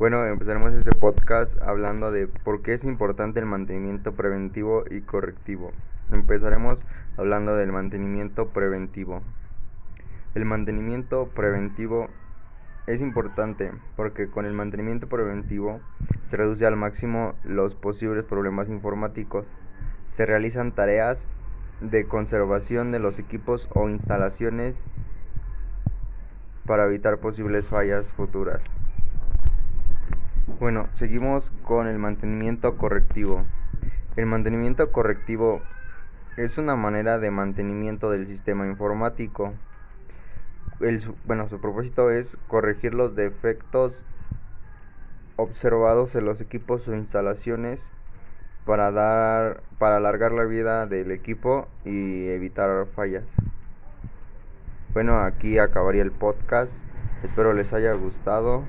Bueno, empezaremos este podcast hablando de por qué es importante el mantenimiento preventivo y correctivo. Empezaremos hablando del mantenimiento preventivo. El mantenimiento preventivo es importante porque con el mantenimiento preventivo se reduce al máximo los posibles problemas informáticos. Se realizan tareas de conservación de los equipos o instalaciones para evitar posibles fallas futuras. Bueno, seguimos con el mantenimiento correctivo. El mantenimiento correctivo es una manera de mantenimiento del sistema informático. Bueno, su propósito es corregir los defectos observados en los equipos o instalaciones para dar para alargar la vida del equipo y evitar fallas. Bueno, aquí acabaría el podcast. Espero les haya gustado.